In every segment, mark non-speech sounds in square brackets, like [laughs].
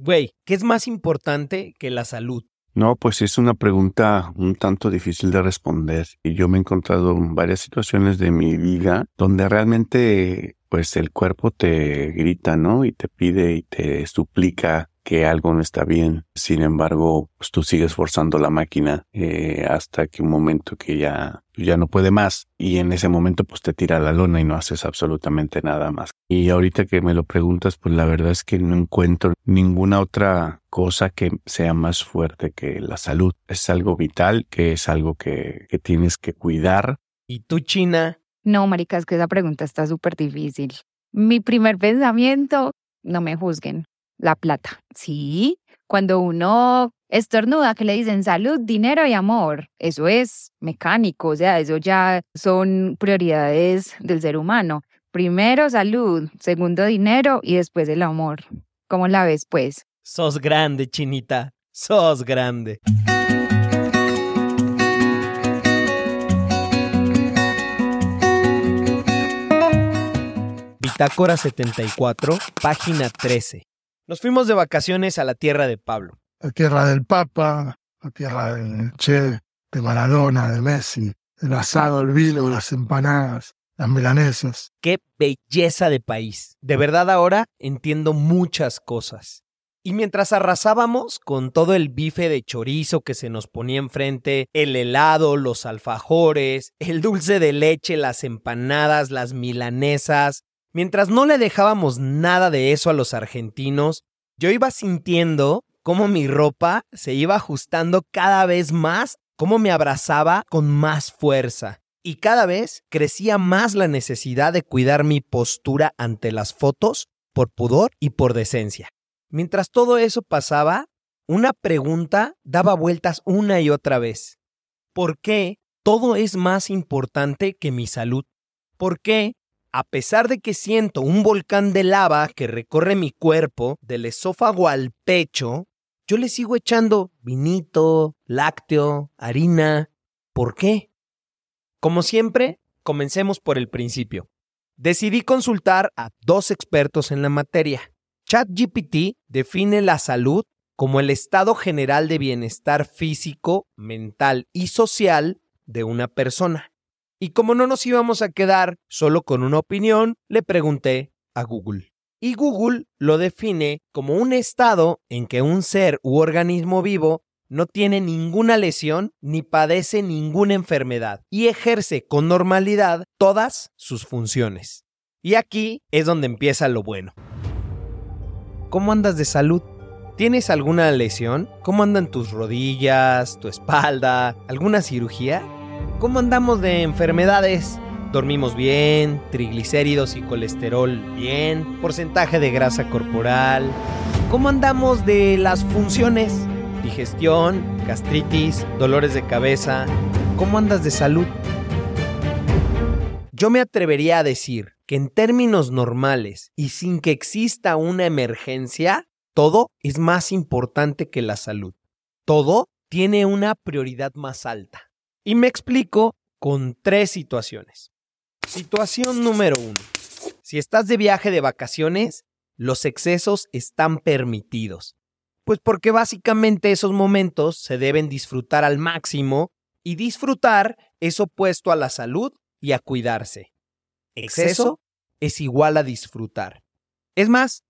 Güey, ¿qué es más importante que la salud? No, pues es una pregunta un tanto difícil de responder y yo me he encontrado en varias situaciones de mi vida donde realmente pues el cuerpo te grita, ¿no? Y te pide y te suplica que algo no está bien. Sin embargo, pues tú sigues forzando la máquina eh, hasta que un momento que ya, ya no puede más y en ese momento pues te tira la lona y no haces absolutamente nada más. Y ahorita que me lo preguntas, pues la verdad es que no encuentro ninguna otra cosa que sea más fuerte que la salud. Es algo vital, que es algo que, que tienes que cuidar. ¿Y tú, China? No, marica, es que esa pregunta está súper difícil. Mi primer pensamiento, no me juzguen, la plata. Sí, cuando uno estornuda, que le dicen salud, dinero y amor, eso es mecánico, o sea, eso ya son prioridades del ser humano. Primero salud, segundo dinero y después el amor. ¿Cómo la ves, pues? Sos grande, Chinita, sos grande. Bitácora 74, página 13. Nos fuimos de vacaciones a la tierra de Pablo. La tierra del Papa, la tierra de Che, de Maradona, de Messi, el asado, el vino, las empanadas, las milanesas. Qué belleza de país. De verdad ahora entiendo muchas cosas. Y mientras arrasábamos con todo el bife de chorizo que se nos ponía enfrente, el helado, los alfajores, el dulce de leche, las empanadas, las milanesas, mientras no le dejábamos nada de eso a los argentinos, yo iba sintiendo cómo mi ropa se iba ajustando cada vez más, cómo me abrazaba con más fuerza. Y cada vez crecía más la necesidad de cuidar mi postura ante las fotos por pudor y por decencia. Mientras todo eso pasaba, una pregunta daba vueltas una y otra vez. ¿Por qué todo es más importante que mi salud? ¿Por qué, a pesar de que siento un volcán de lava que recorre mi cuerpo, del esófago al pecho, yo le sigo echando vinito, lácteo, harina? ¿Por qué? Como siempre, comencemos por el principio. Decidí consultar a dos expertos en la materia. ChatGPT define la salud como el estado general de bienestar físico, mental y social de una persona. Y como no nos íbamos a quedar solo con una opinión, le pregunté a Google. Y Google lo define como un estado en que un ser u organismo vivo no tiene ninguna lesión ni padece ninguna enfermedad y ejerce con normalidad todas sus funciones. Y aquí es donde empieza lo bueno. ¿Cómo andas de salud? ¿Tienes alguna lesión? ¿Cómo andan tus rodillas, tu espalda, alguna cirugía? ¿Cómo andamos de enfermedades? ¿Dormimos bien? ¿Triglicéridos y colesterol bien? ¿Porcentaje de grasa corporal? ¿Cómo andamos de las funciones? Digestión, gastritis, dolores de cabeza. ¿Cómo andas de salud? Yo me atrevería a decir que en términos normales y sin que exista una emergencia, todo es más importante que la salud. Todo tiene una prioridad más alta. Y me explico con tres situaciones. Situación número uno. Si estás de viaje de vacaciones, los excesos están permitidos. Pues porque básicamente esos momentos se deben disfrutar al máximo y disfrutar es opuesto a la salud y a cuidarse. Exceso es igual a disfrutar. Es más,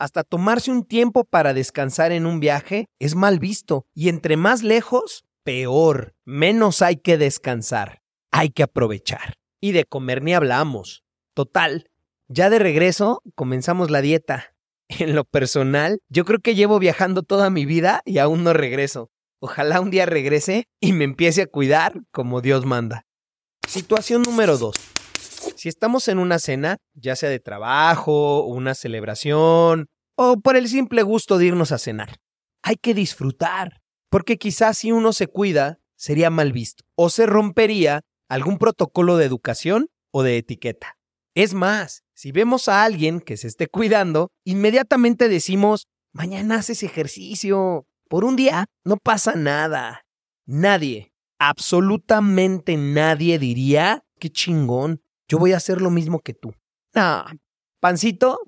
hasta tomarse un tiempo para descansar en un viaje es mal visto y entre más lejos, peor. Menos hay que descansar. Hay que aprovechar. Y de comer ni hablamos. Total, ya de regreso comenzamos la dieta. [laughs] En lo personal, yo creo que llevo viajando toda mi vida y aún no regreso. Ojalá un día regrese y me empiece a cuidar como Dios manda. Situación número 2. Si estamos en una cena, ya sea de trabajo, una celebración o por el simple gusto de irnos a cenar, hay que disfrutar, porque quizás si uno se cuida, sería mal visto o se rompería algún protocolo de educación o de etiqueta. Es más, si vemos a alguien que se esté cuidando, inmediatamente decimos, mañana haces ejercicio, por un día no pasa nada. Nadie, absolutamente nadie diría, qué chingón, yo voy a hacer lo mismo que tú. No, pancito,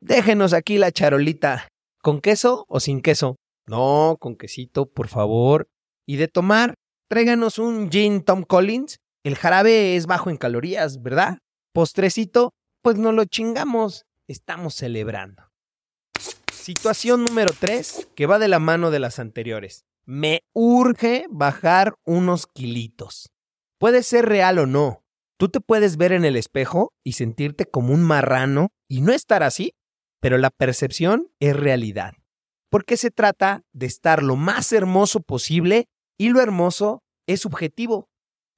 déjenos aquí la charolita. ¿Con queso o sin queso? No, con quesito, por favor. Y de tomar, tráiganos un gin Tom Collins. El jarabe es bajo en calorías, ¿verdad? Postrecito, pues no lo chingamos. Estamos celebrando. Situación número 3, que va de la mano de las anteriores. Me urge bajar unos kilitos. Puede ser real o no. Tú te puedes ver en el espejo y sentirte como un marrano y no estar así, pero la percepción es realidad. Porque se trata de estar lo más hermoso posible y lo hermoso es subjetivo.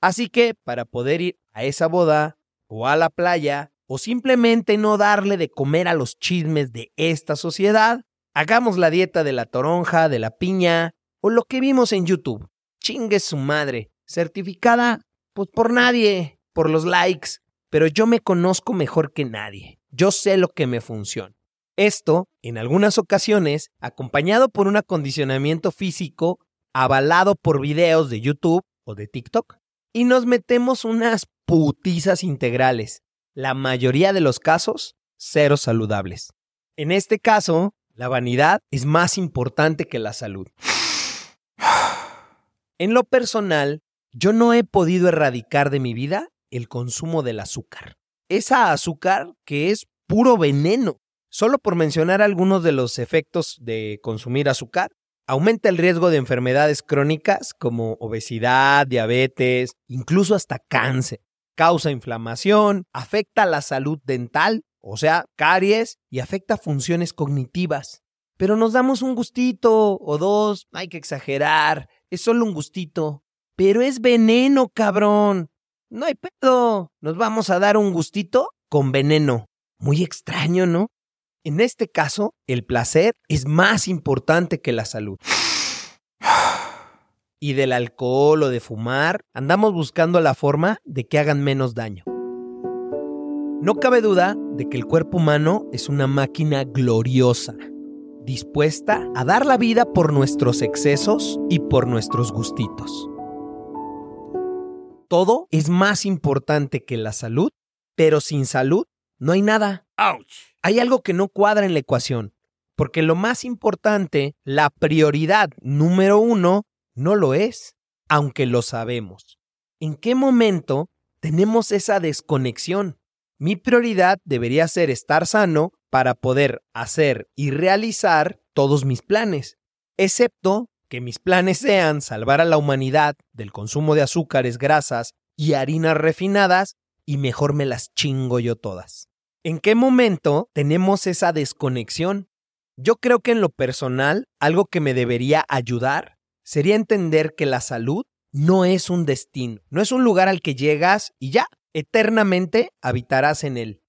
Así que para poder ir a esa boda o a la playa o simplemente no darle de comer a los chismes de esta sociedad, hagamos la dieta de la toronja, de la piña o lo que vimos en YouTube. Chingue su madre, certificada pues por nadie, por los likes, pero yo me conozco mejor que nadie. Yo sé lo que me funciona. Esto, en algunas ocasiones, acompañado por un acondicionamiento físico avalado por videos de YouTube o de TikTok. Y nos metemos unas putizas integrales. La mayoría de los casos, cero saludables. En este caso, la vanidad es más importante que la salud. En lo personal, yo no he podido erradicar de mi vida el consumo del azúcar. Esa azúcar que es puro veneno. Solo por mencionar algunos de los efectos de consumir azúcar, aumenta el riesgo de enfermedades crónicas como obesidad, diabetes, incluso hasta cáncer. Causa inflamación, afecta la salud dental, o sea, caries, y afecta funciones cognitivas. Pero nos damos un gustito o dos, hay que exagerar, es solo un gustito. Pero es veneno, cabrón. No hay pedo. Nos vamos a dar un gustito con veneno. Muy extraño, ¿no? En este caso, el placer es más importante que la salud. Y del alcohol o de fumar, andamos buscando la forma de que hagan menos daño. No cabe duda de que el cuerpo humano es una máquina gloriosa, dispuesta a dar la vida por nuestros excesos y por nuestros gustitos. Todo es más importante que la salud, pero sin salud no hay nada. Hay algo que no cuadra en la ecuación, porque lo más importante, la prioridad número uno, no lo es, aunque lo sabemos. ¿En qué momento tenemos esa desconexión? Mi prioridad debería ser estar sano para poder hacer y realizar todos mis planes, excepto que mis planes sean salvar a la humanidad del consumo de azúcares, grasas y harinas refinadas y mejor me las chingo yo todas. ¿En qué momento tenemos esa desconexión? Yo creo que en lo personal, algo que me debería ayudar sería entender que la salud no es un destino, no es un lugar al que llegas y ya, eternamente habitarás en él.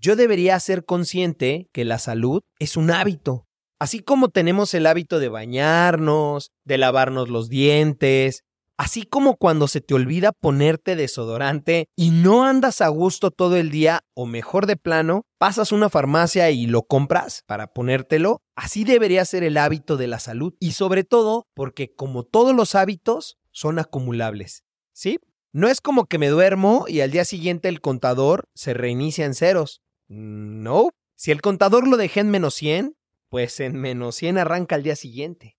Yo debería ser consciente que la salud es un hábito. Así como tenemos el hábito de bañarnos, de lavarnos los dientes, Así como cuando se te olvida ponerte desodorante y no andas a gusto todo el día, o mejor de plano, pasas una farmacia y lo compras para ponértelo, así debería ser el hábito de la salud. Y sobre todo porque como todos los hábitos, son acumulables. ¿Sí? No es como que me duermo y al día siguiente el contador se reinicia en ceros. No. Si el contador lo dejé en menos 100, pues en menos 100 arranca al día siguiente.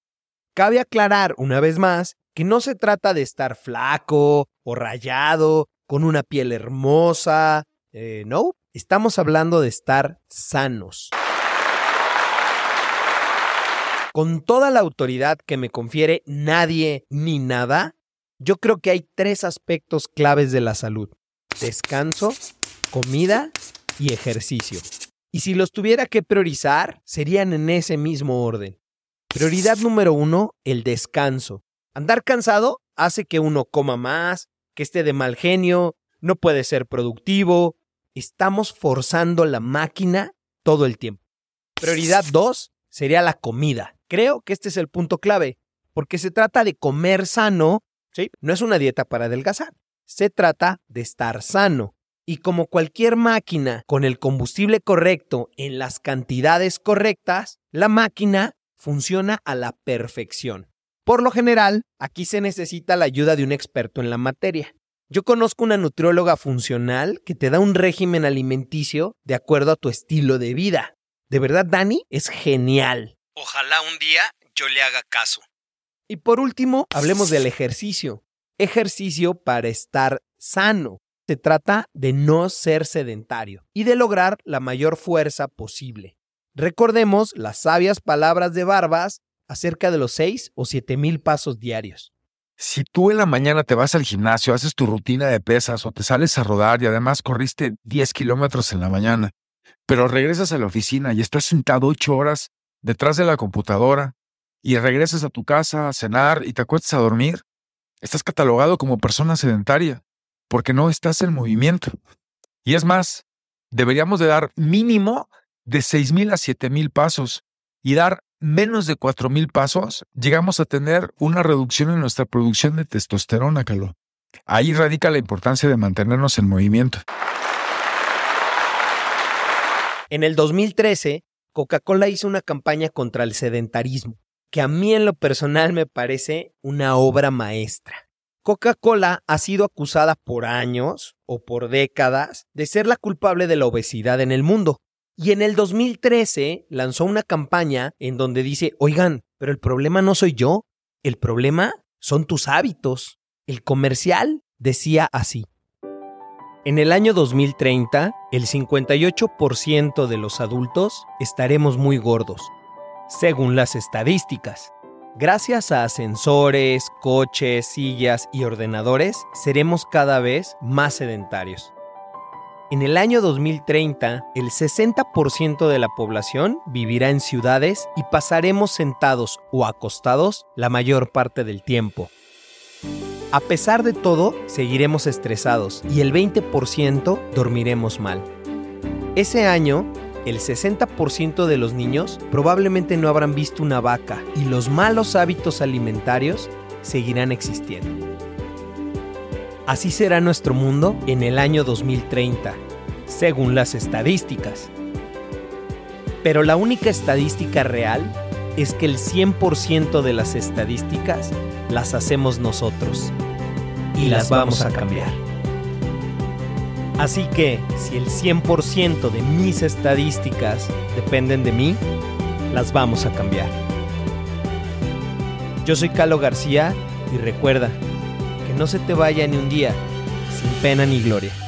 Cabe aclarar una vez más que no se trata de estar flaco o rayado, con una piel hermosa. Eh, no, estamos hablando de estar sanos. Con toda la autoridad que me confiere nadie ni nada, yo creo que hay tres aspectos claves de la salud. Descanso, comida y ejercicio. Y si los tuviera que priorizar, serían en ese mismo orden. Prioridad número uno, el descanso. Andar cansado hace que uno coma más, que esté de mal genio, no puede ser productivo. Estamos forzando la máquina todo el tiempo. Prioridad 2 sería la comida. Creo que este es el punto clave, porque se trata de comer sano, ¿sí? No es una dieta para adelgazar. Se trata de estar sano. Y como cualquier máquina con el combustible correcto en las cantidades correctas, la máquina funciona a la perfección. Por lo general, aquí se necesita la ayuda de un experto en la materia. Yo conozco una nutrióloga funcional que te da un régimen alimenticio de acuerdo a tu estilo de vida. De verdad, Dani, es genial. Ojalá un día yo le haga caso. Y por último, hablemos del ejercicio. Ejercicio para estar sano. Se trata de no ser sedentario y de lograr la mayor fuerza posible. Recordemos las sabias palabras de Barbas acerca de los 6 o 7 mil pasos diarios. Si tú en la mañana te vas al gimnasio, haces tu rutina de pesas o te sales a rodar y además corriste 10 kilómetros en la mañana, pero regresas a la oficina y estás sentado 8 horas detrás de la computadora y regresas a tu casa a cenar y te acuestas a dormir, estás catalogado como persona sedentaria porque no estás en movimiento. Y es más, deberíamos de dar mínimo de 6.000 a 7.000 pasos y dar menos de 4.000 pasos, llegamos a tener una reducción en nuestra producción de testosterona, Calo. Ahí radica la importancia de mantenernos en movimiento. En el 2013, Coca-Cola hizo una campaña contra el sedentarismo, que a mí en lo personal me parece una obra maestra. Coca-Cola ha sido acusada por años o por décadas de ser la culpable de la obesidad en el mundo. Y en el 2013 lanzó una campaña en donde dice, oigan, pero el problema no soy yo, el problema son tus hábitos. El comercial decía así. En el año 2030, el 58% de los adultos estaremos muy gordos, según las estadísticas. Gracias a ascensores, coches, sillas y ordenadores, seremos cada vez más sedentarios. En el año 2030, el 60% de la población vivirá en ciudades y pasaremos sentados o acostados la mayor parte del tiempo. A pesar de todo, seguiremos estresados y el 20% dormiremos mal. Ese año, el 60% de los niños probablemente no habrán visto una vaca y los malos hábitos alimentarios seguirán existiendo. Así será nuestro mundo en el año 2030, según las estadísticas. Pero la única estadística real es que el 100% de las estadísticas las hacemos nosotros y las vamos a cambiar. Así que si el 100% de mis estadísticas dependen de mí, las vamos a cambiar. Yo soy Calo García y recuerda no se te vaya ni un día sin pena ni gloria.